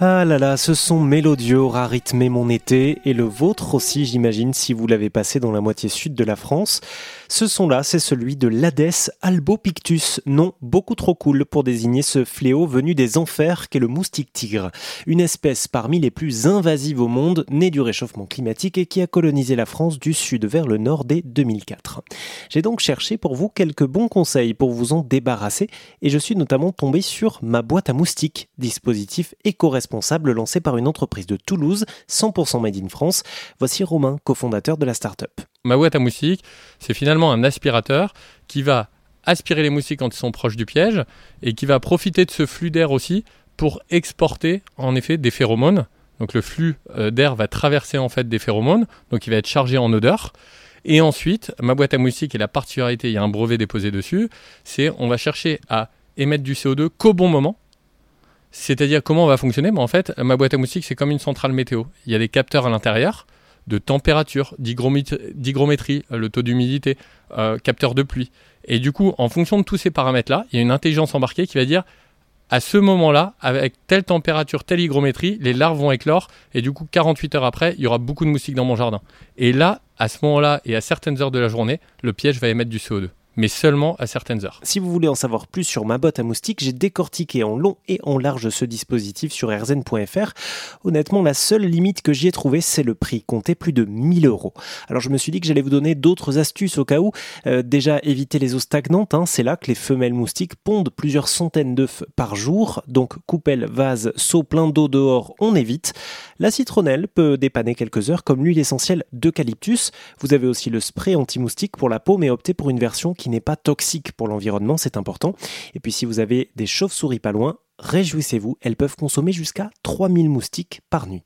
Ah là là, ce son mélodieux aura rythmé mon été et le vôtre aussi, j'imagine, si vous l'avez passé dans la moitié sud de la France. Ce son-là, c'est celui de l'Hadès albopictus, nom beaucoup trop cool pour désigner ce fléau venu des enfers qu'est le moustique tigre, une espèce parmi les plus invasives au monde, née du réchauffement climatique et qui a colonisé la France du sud vers le nord dès 2004. J'ai donc cherché pour vous quelques bons conseils pour vous en débarrasser et je suis notamment tombé sur ma boîte à moustiques, dispositif éco-responsable responsable lancé par une entreprise de Toulouse, 100% made in France. Voici Romain, cofondateur de la start-up. Ma boîte à moustiques, c'est finalement un aspirateur qui va aspirer les moustiques quand ils sont proches du piège et qui va profiter de ce flux d'air aussi pour exporter en effet des phéromones. Donc le flux euh, d'air va traverser en fait des phéromones, donc il va être chargé en odeur. Et ensuite, ma boîte à moustiques et la particularité, il y a un brevet déposé dessus, c'est on va chercher à émettre du CO2 qu'au bon moment. C'est-à-dire comment on va fonctionner? Mais En fait, ma boîte à moustiques, c'est comme une centrale météo. Il y a des capteurs à l'intérieur de température, d'hygrométrie, le taux d'humidité, euh, capteur de pluie. Et du coup, en fonction de tous ces paramètres-là, il y a une intelligence embarquée qui va dire à ce moment-là, avec telle température, telle hygrométrie, les larves vont éclore et du coup, 48 heures après, il y aura beaucoup de moustiques dans mon jardin. Et là, à ce moment-là et à certaines heures de la journée, le piège va émettre du CO2 mais seulement à certaines heures. Si vous voulez en savoir plus sur ma botte à moustiques, j'ai décortiqué en long et en large ce dispositif sur rzn.fr. Honnêtement, la seule limite que j'y ai trouvée, c'est le prix, compté plus de 1000 euros. Alors je me suis dit que j'allais vous donner d'autres astuces au cas où. Euh, déjà, éviter les eaux stagnantes, hein. c'est là que les femelles moustiques pondent plusieurs centaines d'œufs par jour, donc coupelle, vase, seau plein d'eau dehors, on évite. La citronnelle peut dépanner quelques heures, comme l'huile essentielle d'eucalyptus. Vous avez aussi le spray anti-moustique pour la peau, mais optez pour une version n'est pas toxique pour l'environnement, c'est important. Et puis si vous avez des chauves-souris pas loin, réjouissez-vous, elles peuvent consommer jusqu'à 3000 moustiques par nuit.